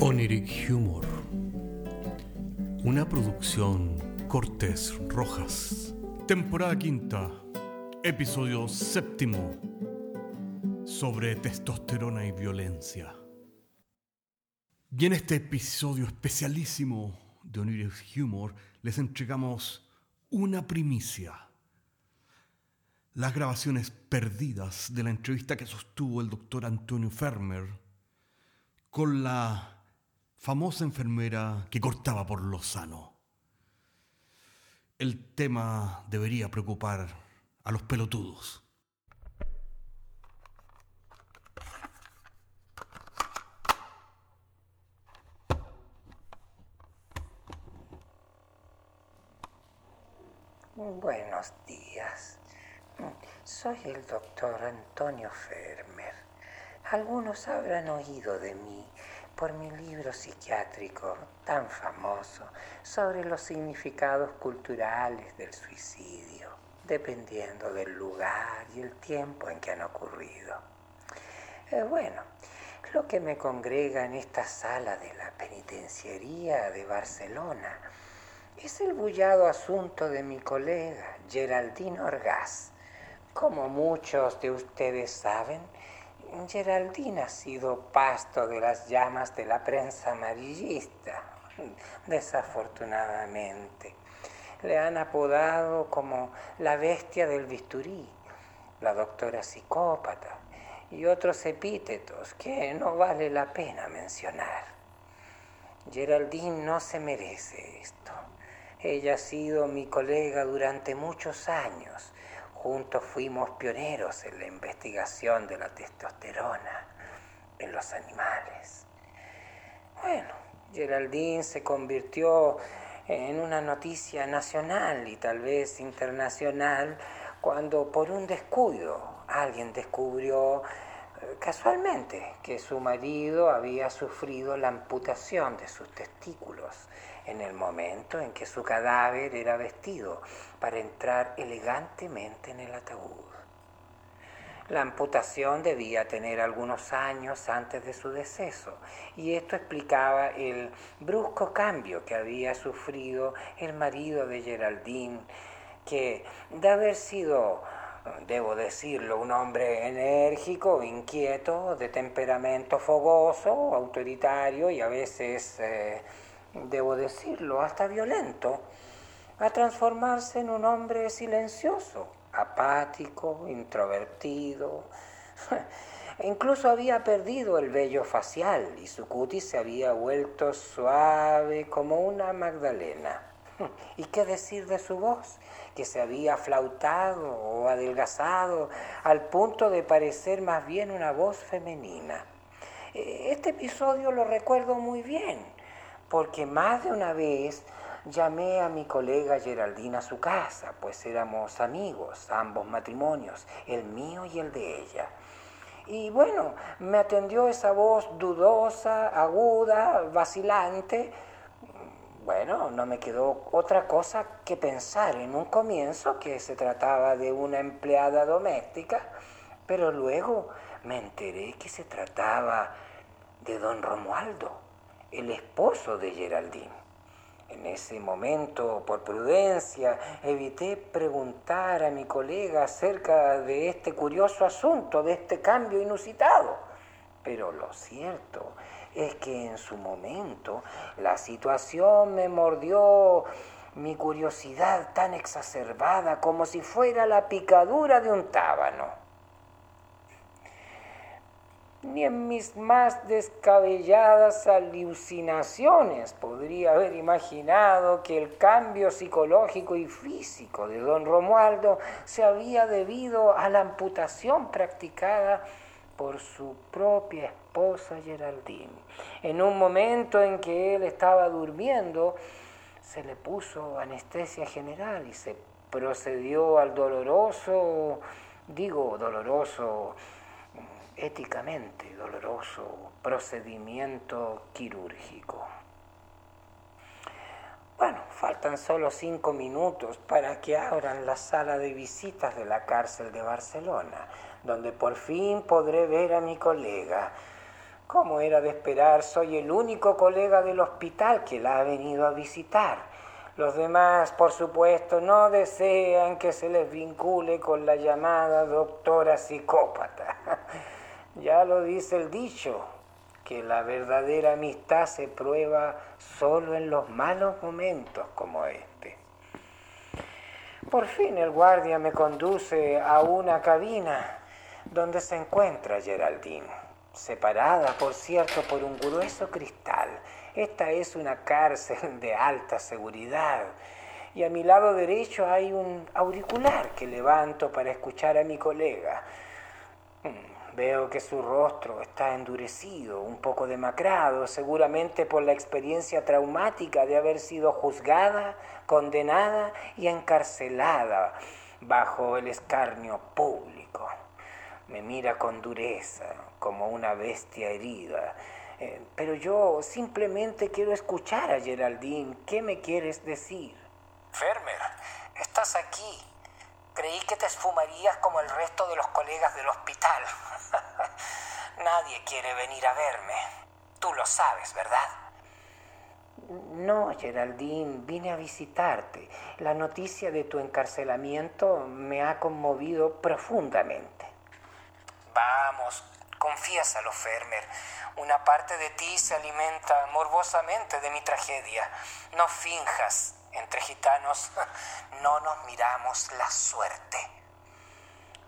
Oniric Humor. Una producción Cortés Rojas. Temporada quinta. Episodio séptimo. Sobre testosterona y violencia. Y en este episodio especialísimo de Oniric Humor les entregamos una primicia las grabaciones perdidas de la entrevista que sostuvo el doctor Antonio Fermer con la famosa enfermera que cortaba por lo sano. El tema debería preocupar a los pelotudos. Buenos días. Soy el doctor Antonio Fermer. Algunos habrán oído de mí por mi libro psiquiátrico tan famoso sobre los significados culturales del suicidio, dependiendo del lugar y el tiempo en que han ocurrido. Eh, bueno, lo que me congrega en esta sala de la penitenciaría de Barcelona es el bullado asunto de mi colega Geraldine Orgaz como muchos de ustedes saben, Geraldine ha sido pasto de las llamas de la prensa amarillista, desafortunadamente. Le han apodado como la bestia del bisturí, la doctora psicópata y otros epítetos que no vale la pena mencionar. Geraldine no se merece esto. Ella ha sido mi colega durante muchos años Juntos fuimos pioneros en la investigación de la testosterona en los animales. Bueno, Geraldine se convirtió en una noticia nacional y tal vez internacional cuando por un descuido alguien descubrió eh, casualmente que su marido había sufrido la amputación de sus testículos en el momento en que su cadáver era vestido para entrar elegantemente en el ataúd. La amputación debía tener algunos años antes de su deceso y esto explicaba el brusco cambio que había sufrido el marido de Geraldine, que de haber sido, debo decirlo, un hombre enérgico, inquieto, de temperamento fogoso, autoritario y a veces... Eh, debo decirlo, hasta violento, a transformarse en un hombre silencioso, apático, introvertido. Incluso había perdido el vello facial y su cutis se había vuelto suave como una Magdalena. ¿Y qué decir de su voz? Que se había flautado o adelgazado al punto de parecer más bien una voz femenina. E, este episodio lo recuerdo muy bien porque más de una vez llamé a mi colega Geraldine a su casa, pues éramos amigos, ambos matrimonios, el mío y el de ella. Y bueno, me atendió esa voz dudosa, aguda, vacilante. Bueno, no me quedó otra cosa que pensar en un comienzo que se trataba de una empleada doméstica, pero luego me enteré que se trataba de don Romualdo el esposo de Geraldine. En ese momento, por prudencia, evité preguntar a mi colega acerca de este curioso asunto, de este cambio inusitado. Pero lo cierto es que en su momento la situación me mordió mi curiosidad tan exacerbada como si fuera la picadura de un tábano ni en mis más descabelladas alucinaciones podría haber imaginado que el cambio psicológico y físico de don Romualdo se había debido a la amputación practicada por su propia esposa Geraldine. En un momento en que él estaba durmiendo, se le puso anestesia general y se procedió al doloroso, digo doloroso, éticamente doloroso procedimiento quirúrgico. Bueno, faltan solo cinco minutos para que abran la sala de visitas de la cárcel de Barcelona, donde por fin podré ver a mi colega. Como era de esperar, soy el único colega del hospital que la ha venido a visitar. Los demás, por supuesto, no desean que se les vincule con la llamada doctora psicópata. Ya lo dice el dicho, que la verdadera amistad se prueba solo en los malos momentos como este. Por fin el guardia me conduce a una cabina donde se encuentra Geraldine, separada, por cierto, por un grueso cristal. Esta es una cárcel de alta seguridad y a mi lado derecho hay un auricular que levanto para escuchar a mi colega. Veo que su rostro está endurecido, un poco demacrado, seguramente por la experiencia traumática de haber sido juzgada, condenada y encarcelada bajo el escarnio público. Me mira con dureza, como una bestia herida. Eh, pero yo simplemente quiero escuchar a Geraldine. ¿Qué me quieres decir? Fermer, estás aquí. Creí que te esfumarías como el resto de los colegas del hospital. Nadie quiere venir a verme. Tú lo sabes, ¿verdad? No, Geraldine, vine a visitarte. La noticia de tu encarcelamiento me ha conmovido profundamente. Vamos, confiésalo, Fermer. Una parte de ti se alimenta morbosamente de mi tragedia. No finjas. Entre gitanos no nos miramos la suerte.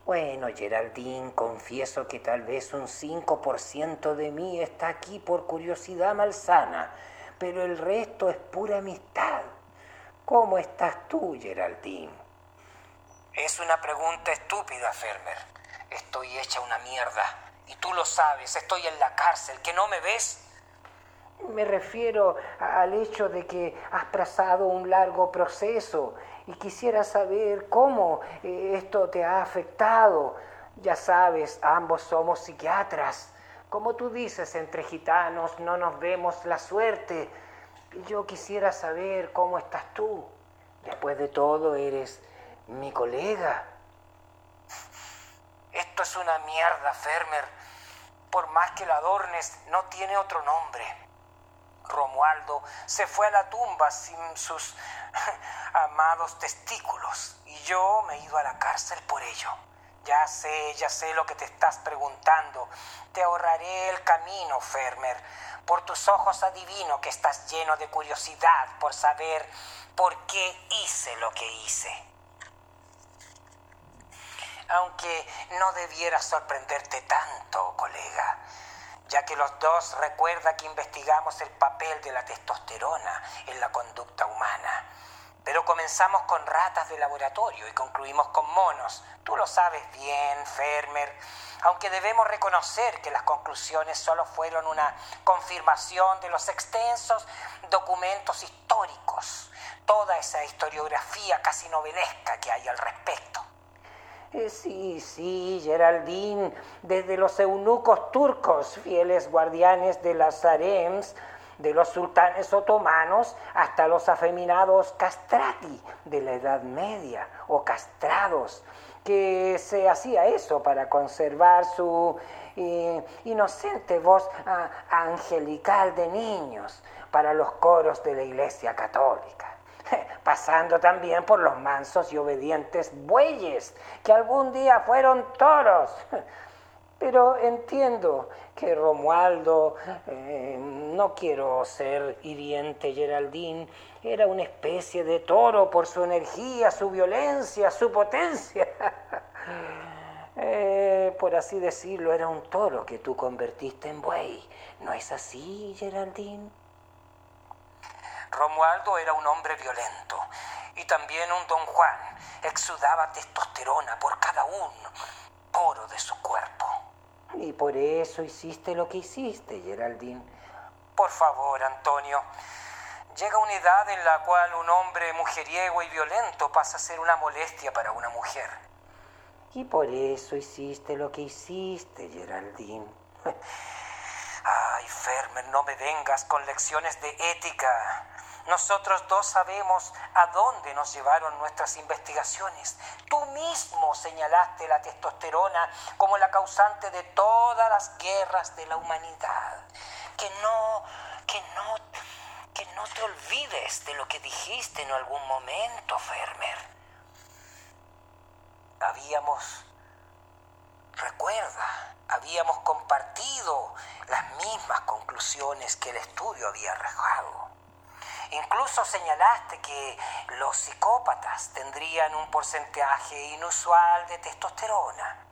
Bueno, Geraldine, confieso que tal vez un 5% de mí está aquí por curiosidad malsana, pero el resto es pura amistad. ¿Cómo estás tú, Geraldine? Es una pregunta estúpida, Fermer. Estoy hecha una mierda. Y tú lo sabes, estoy en la cárcel. ¿Que no me ves? Me refiero al hecho de que has trazado un largo proceso y quisiera saber cómo eh, esto te ha afectado. Ya sabes, ambos somos psiquiatras. Como tú dices, entre gitanos no nos vemos la suerte. Yo quisiera saber cómo estás tú. Después de todo, eres mi colega. Esto es una mierda, Fermer. Por más que la adornes, no tiene otro nombre. Romualdo se fue a la tumba sin sus amados testículos y yo me he ido a la cárcel por ello. Ya sé, ya sé lo que te estás preguntando. Te ahorraré el camino, Fermer. Por tus ojos adivino que estás lleno de curiosidad por saber por qué hice lo que hice aunque no debiera sorprenderte tanto, colega, ya que los dos recuerda que investigamos el papel de la testosterona en la conducta humana. Pero comenzamos con ratas de laboratorio y concluimos con monos. Tú lo sabes bien, Fermer. Aunque debemos reconocer que las conclusiones solo fueron una confirmación de los extensos documentos históricos, toda esa historiografía casi novelesca que hay al respecto. Eh, sí, sí, Geraldine, desde los eunucos turcos, fieles guardianes de las harems, de los sultanes otomanos, hasta los afeminados castrati de la Edad Media, o castrados, que se hacía eso para conservar su eh, inocente voz ah, angelical de niños para los coros de la Iglesia Católica. pasando también por los mansos y obedientes bueyes, que algún día fueron toros. Pero entiendo que Romualdo, eh, no quiero ser hiriente Geraldine, era una especie de toro por su energía, su violencia, su potencia. Eh, por así decirlo, era un toro que tú convertiste en buey. ¿No es así, Geraldine? Romualdo era un hombre violento y también un don Juan. Exudaba testosterona por cada un poro de su cuerpo. Y por eso hiciste lo que hiciste, Geraldine. Por favor, Antonio. Llega una edad en la cual un hombre mujeriego y violento pasa a ser una molestia para una mujer. Y por eso hiciste lo que hiciste, Geraldine. Ay, Fermer, no me vengas con lecciones de ética. Nosotros dos sabemos a dónde nos llevaron nuestras investigaciones. Tú mismo señalaste la testosterona como la causante de todas las guerras de la humanidad. Que no, que no, que no te olvides de lo que dijiste en algún momento, Fermer. Habíamos, recuerda, habíamos compartido las mismas conclusiones que el estudio había arrojado. Incluso señalaste que los psicópatas tendrían un porcentaje inusual de testosterona.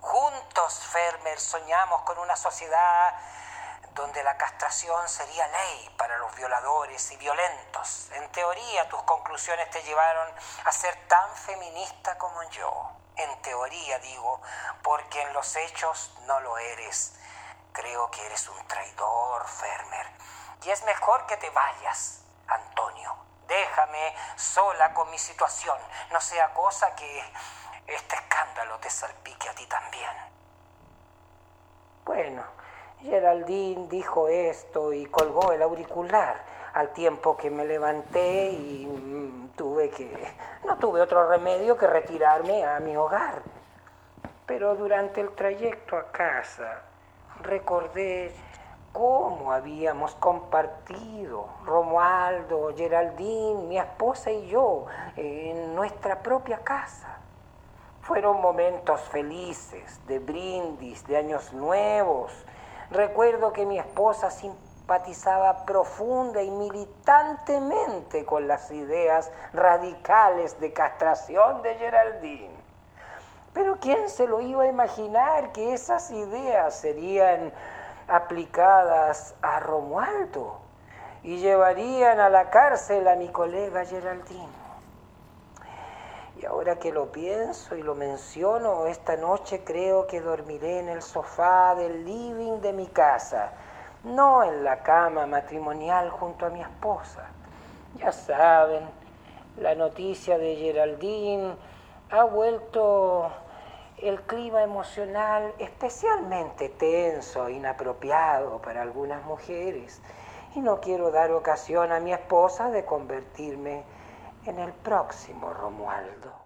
Juntos, Fermer, soñamos con una sociedad donde la castración sería ley para los violadores y violentos. En teoría, tus conclusiones te llevaron a ser tan feminista como yo. En teoría, digo, porque en los hechos no lo eres. Creo que eres un traidor, Fermer. Y es mejor que te vayas. Déjame sola con mi situación. No sea cosa que este escándalo te salpique a ti también. Bueno, Geraldine dijo esto y colgó el auricular al tiempo que me levanté y mm, tuve que... no tuve otro remedio que retirarme a mi hogar. Pero durante el trayecto a casa recordé cómo habíamos compartido, Romualdo, Geraldine, mi esposa y yo, en nuestra propia casa. Fueron momentos felices, de brindis, de años nuevos. Recuerdo que mi esposa simpatizaba profunda y militantemente con las ideas radicales de castración de Geraldine. Pero ¿quién se lo iba a imaginar que esas ideas serían aplicadas a Romualdo y llevarían a la cárcel a mi colega Geraldine. Y ahora que lo pienso y lo menciono, esta noche creo que dormiré en el sofá del living de mi casa, no en la cama matrimonial junto a mi esposa. Ya saben, la noticia de Geraldine ha vuelto el clima emocional especialmente tenso e inapropiado para algunas mujeres y no quiero dar ocasión a mi esposa de convertirme en el próximo Romualdo.